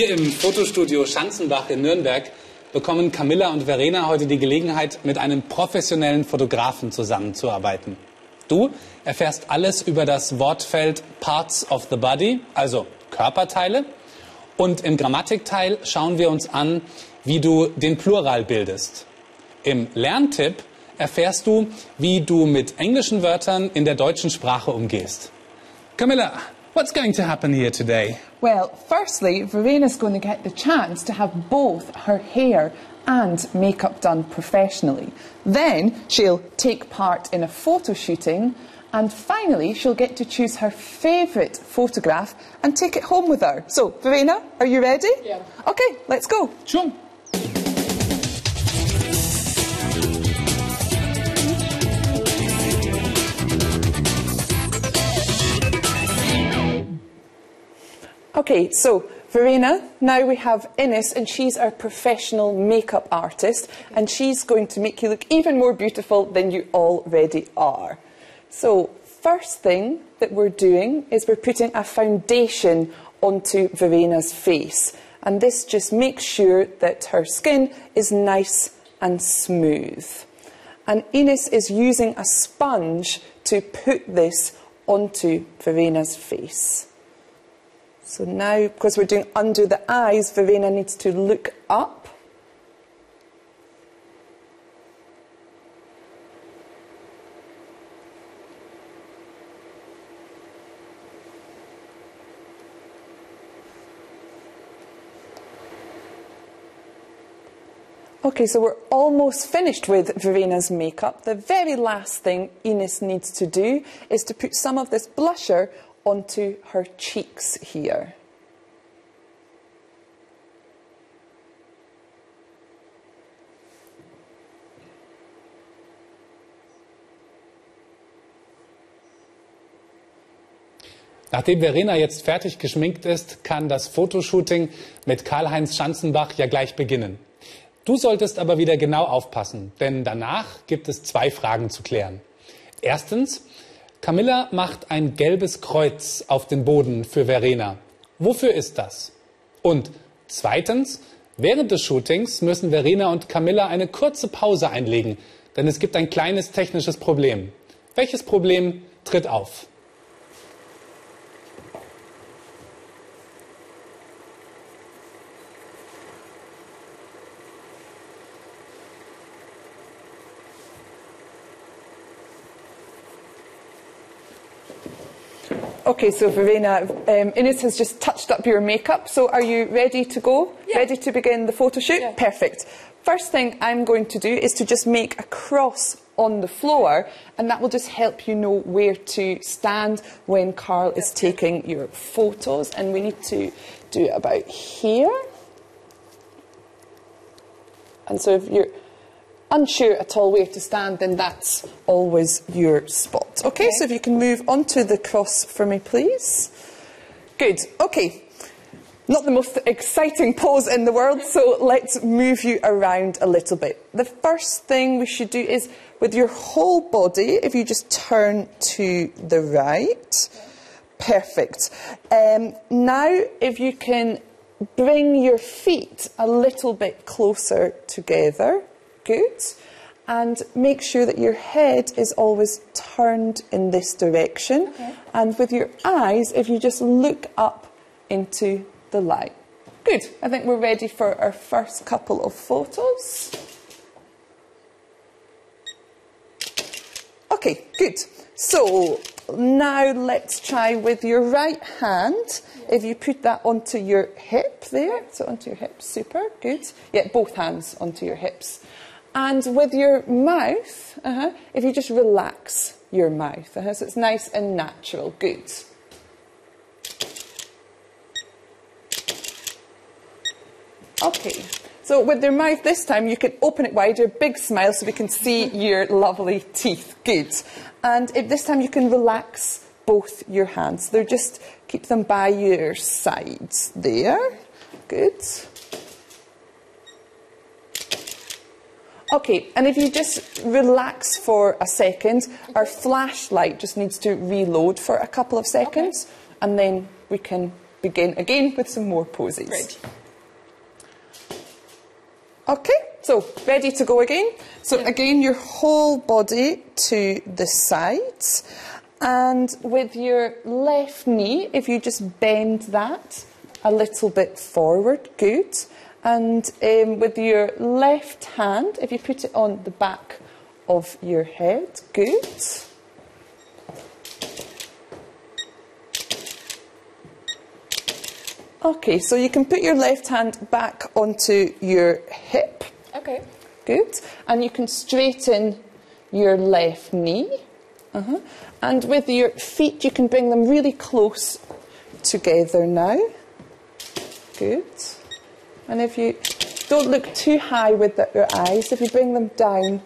Hier im Fotostudio Schanzenbach in Nürnberg bekommen Camilla und Verena heute die Gelegenheit, mit einem professionellen Fotografen zusammenzuarbeiten. Du erfährst alles über das Wortfeld Parts of the Body, also Körperteile. Und im Grammatikteil schauen wir uns an, wie du den Plural bildest. Im Lerntipp erfährst du, wie du mit englischen Wörtern in der deutschen Sprache umgehst. Camilla, what's going to happen here today? Well, firstly, Verena's going to get the chance to have both her hair and makeup done professionally. Then she'll take part in a photo shooting. And finally, she'll get to choose her favourite photograph and take it home with her. So, Verena, are you ready? Yeah. Okay, let's go. Sure. Okay, so Verena, now we have Ines, and she's our professional makeup artist, and she's going to make you look even more beautiful than you already are. So, first thing that we're doing is we're putting a foundation onto Verena's face, and this just makes sure that her skin is nice and smooth. And Ines is using a sponge to put this onto Verena's face. So now, because we're doing under the eyes, Verena needs to look up. Okay, so we're almost finished with Verena's makeup. The very last thing Ines needs to do is to put some of this blusher onto her cheeks here. Nachdem Verena jetzt fertig geschminkt ist, kann das Fotoshooting mit Karl-Heinz Schanzenbach ja gleich beginnen. Du solltest aber wieder genau aufpassen, denn danach gibt es zwei Fragen zu klären. Erstens, Camilla macht ein gelbes Kreuz auf den Boden für Verena. Wofür ist das? Und zweitens, während des Shootings müssen Verena und Camilla eine kurze Pause einlegen, denn es gibt ein kleines technisches Problem. Welches Problem tritt auf? Okay, so Verena, um, Ines has just touched up your makeup. So are you ready to go? Yeah. Ready to begin the photo shoot? Yeah. Perfect. First thing I'm going to do is to just make a cross on the floor, and that will just help you know where to stand when Karl is taking your photos. And we need to do it about here. And so if you're unsure at all where to stand, then that's always your spot. Okay, Okay. so if you can move onto the cross for me, please. Good. Okay. Not the most exciting pose in the world, so let's move you around a little bit. The first thing we should do is with your whole body, if you just turn to the right. Perfect. Um, now, if you can bring your feet a little bit closer together. Good. And make sure that your head is always turned in this direction. Okay. And with your eyes, if you just look up into the light. Good. I think we're ready for our first couple of photos. Okay, good. So now let's try with your right hand. If you put that onto your hip there, so onto your hip, super, good. Yeah, both hands onto your hips. And with your mouth, uh-huh, if you just relax your mouth, uh-huh, so it's nice and natural, good. Okay. So with your mouth this time, you can open it wide, your big smile, so we can see your lovely teeth. Good. And if this time you can relax both your hands. They're just keep them by your sides there. Good. Okay, and if you just relax for a second, our flashlight just needs to reload for a couple of seconds, and then we can begin again with some more poses. Great. Okay, so ready to go again. So again, your whole body to the sides. And with your left knee, if you just bend that a little bit forward, good. And um, with your left hand, if you put it on the back of your head, good. Okay, so you can put your left hand back onto your hip. Okay. Good. And you can straighten your left knee. Uh-huh. And with your feet, you can bring them really close together now. Good. And if you don't look too high with the, your eyes, if you bring them down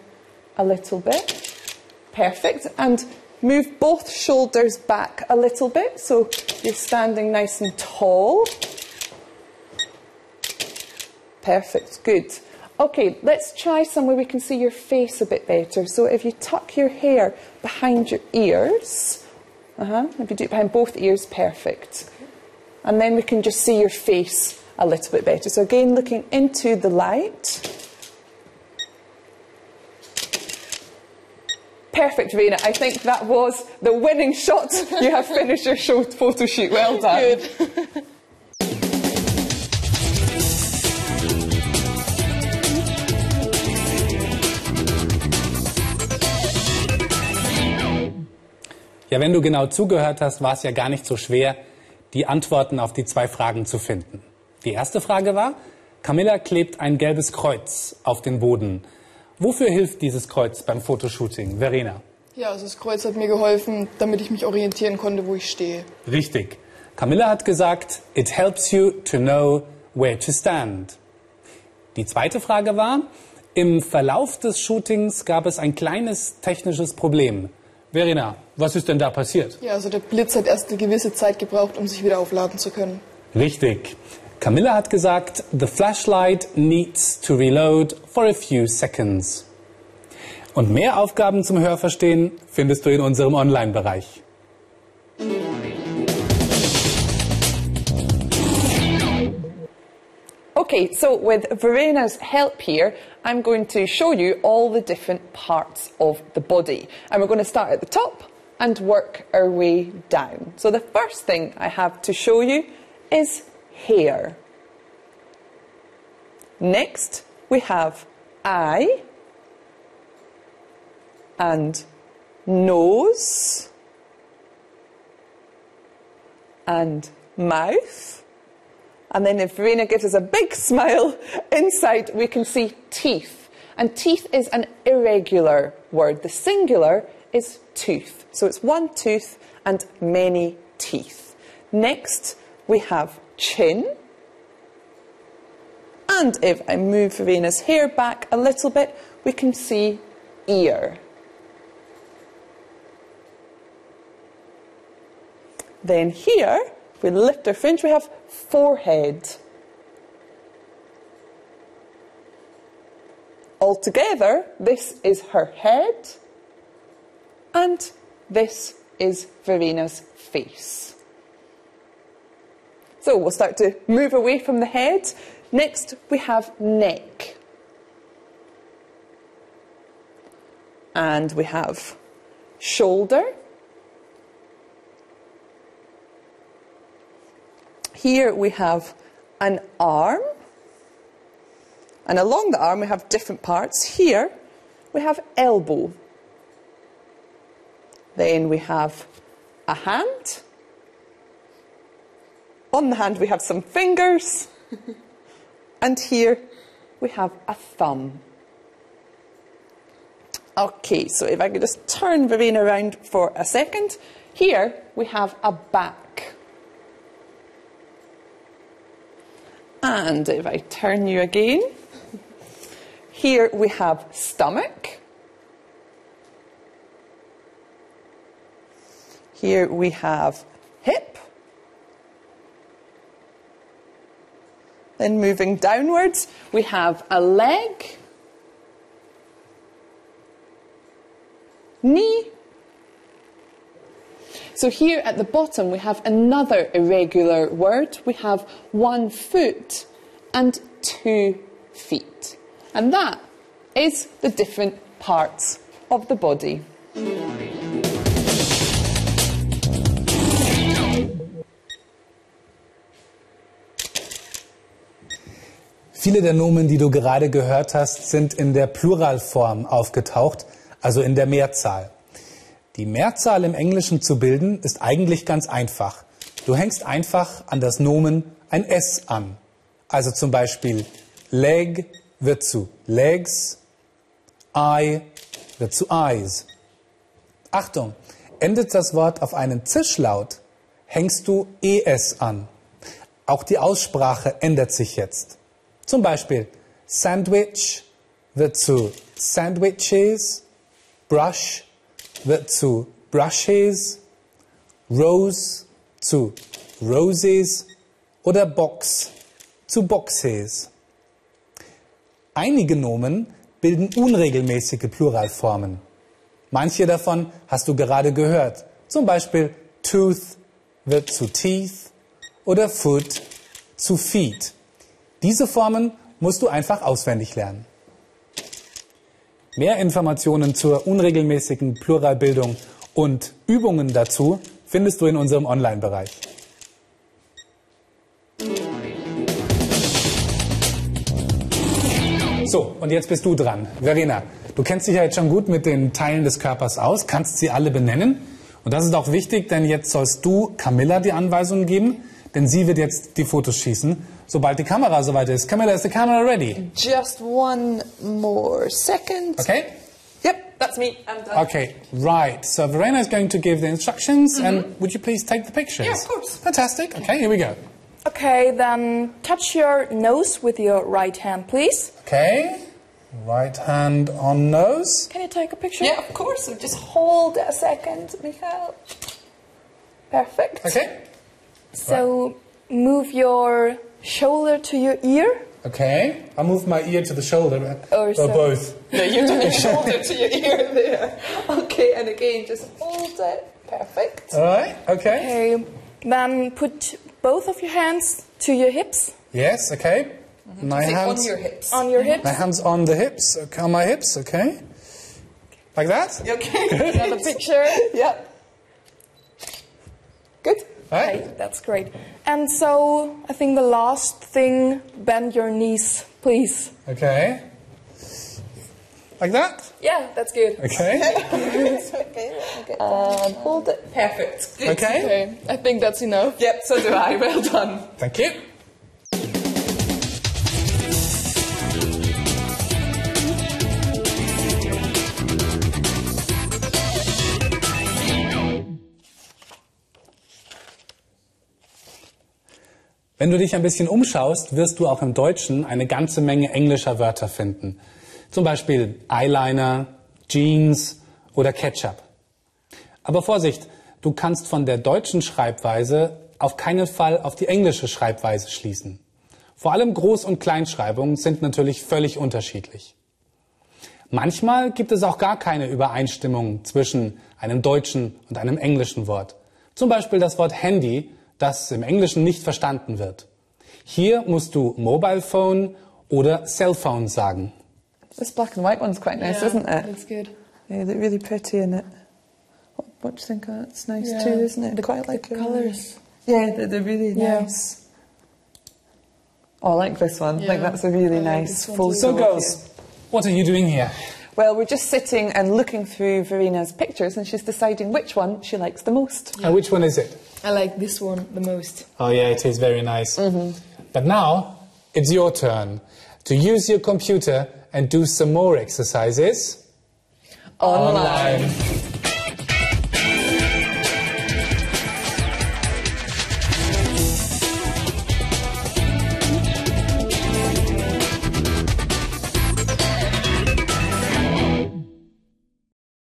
a little bit, perfect. And move both shoulders back a little bit so you're standing nice and tall. Perfect, good. Okay, let's try somewhere we can see your face a bit better. So if you tuck your hair behind your ears, uh-huh, if you do it behind both ears, perfect. And then we can just see your face a little bit better. So again, looking into the light. Perfect, Verena. I think that was the winning shot. You have finished your show photo shoot. Well done. Good. Ja, wenn du genau zugehört hast, war es ja gar nicht so schwer, die Antworten auf die zwei Fragen zu finden. Die erste Frage war, Camilla klebt ein gelbes Kreuz auf den Boden. Wofür hilft dieses Kreuz beim Fotoshooting? Verena. Ja, also das Kreuz hat mir geholfen, damit ich mich orientieren konnte, wo ich stehe. Richtig. Camilla hat gesagt, it helps you to know where to stand. Die zweite Frage war, im Verlauf des Shootings gab es ein kleines technisches Problem. Verena, was ist denn da passiert? Ja, also der Blitz hat erst eine gewisse Zeit gebraucht, um sich wieder aufladen zu können. Richtig. Camilla hat gesagt, the flashlight needs to reload for a few seconds. Und mehr Aufgaben zum Hörverstehen findest du in unserem Online-Bereich. Okay, so with Verena's help here, I'm going to show you all the different parts of the body. And we're going to start at the top and work our way down. So the first thing I have to show you is hair. Next, we have eye and nose and mouth. And then if Verena gives us a big smile, inside we can see teeth. And teeth is an irregular word. The singular is tooth. So it's one tooth and many teeth. Next, we have chin. And if I move Verena's hair back a little bit, we can see ear. Then here, if we lift our fringe, we have forehead. Altogether, this is her head, and this is Verena's face. So we'll start to move away from the head. Next, we have neck. And we have shoulder. Here we have an arm. And along the arm we have different parts. Here we have elbow. Then we have a hand. On the hand we have some fingers. and here we have a thumb. Okay, so if I could just turn Verena around for a second. Here we have a back. And if I turn you again, here we have stomach. Here we have hip. Then moving downwards, we have a leg, knee, So here at the bottom we have another irregular word. We have one foot and two feet. And that is the different parts of the body. Viele der Nomen, die du gerade gehört hast, sind in der Pluralform aufgetaucht, also in der Mehrzahl. Die Mehrzahl im Englischen zu bilden, ist eigentlich ganz einfach. Du hängst einfach an das Nomen ein S an. Also zum Beispiel leg wird zu legs, eye wird zu eyes. Achtung, endet das Wort auf einen Zischlaut, hängst du es an. Auch die Aussprache ändert sich jetzt. Zum Beispiel Sandwich wird zu Sandwiches, Brush wird zu Brushes, Rose zu Roses oder Box zu Boxes. Einige Nomen bilden unregelmäßige Pluralformen. Manche davon hast du gerade gehört. Zum Beispiel Tooth wird zu Teeth oder Foot zu Feet. Diese Formen musst du einfach auswendig lernen. Mehr Informationen zur unregelmäßigen Pluralbildung und Übungen dazu findest du in unserem Online-Bereich. So, und jetzt bist du dran. Verena, du kennst dich ja jetzt schon gut mit den Teilen des Körpers aus, kannst sie alle benennen. Und das ist auch wichtig, denn jetzt sollst du Camilla die Anweisungen geben, denn sie wird jetzt die Fotos schießen, sobald die Kamera soweit ist. Camilla, is the camera ready? Just one more second. Okay? Yep, that's me. I'm done. Okay, right. So Verena is going to give the instructions, and mm-hmm. would you please take the pictures? Yeah, of course. Fantastic. Okay, here we go. Okay, then touch your nose with your right hand, please. Okay, right hand on nose. Can you take a picture? Yeah, of course. So just hold it a second, Michael. Perfect. Okay. So move your shoulder to your ear. Okay, I'll move my ear to the shoulder, oh, Or or so. both. No, you do your shoulder to your ear there. Okay, and again, just hold it. Perfect. All right. Okay. Okay, then put both of your hands to your hips, Yes. Okay. Mm-hmm. My Sit hands on your hips. on your mm-hmm. hips. My hands on the hips. Okay, on my hips. Okay. Like that. Okay. Another picture. yep. Good. Right. Okay, that's great. And so I think the last thing, bend your knees, please. Okay. Like that. Yeah, that's good. Okay. Okay, okay. And hold it. Perfect. Good. Okay. Okay, I think that's enough. Yep, so do I. Well done. Thank you. Wenn du dich ein bisschen umschaust, wirst du auch im Deutschen eine ganze Menge englischer Wörter finden. Zum Beispiel Eyeliner, Jeans oder Ketchup. Aber Vorsicht, du kannst von der deutschen Schreibweise auf keinen Fall auf die englische Schreibweise schließen. Vor allem Groß- und Kleinschreibungen sind natürlich völlig unterschiedlich. Manchmal gibt es auch gar keine Übereinstimmung zwischen einem deutschen und einem englischen Wort. Zum Beispiel das Wort Handy, das im Englischen nicht verstanden wird. Hier musst du Mobile Phone oder Cellphone sagen. This black and white one's quite nice, Yeah, isn't it? That's good. Yeah, they're really pretty in it. What, what do you think of that? It's nice Yeah. too, isn't it? The- quite like the colours. Yeah, they're, they're really Yeah. nice. Oh, I like this one. I think Yeah, that's a really I like nice one full. So girls, what are you doing here? Well, we're just sitting and looking through Verena's pictures, and she's deciding which one she likes the most. Uh, which one is it? I like this one the most. Oh yeah, it is very nice. But now it's your turn to use your computer and do some more exercises Online.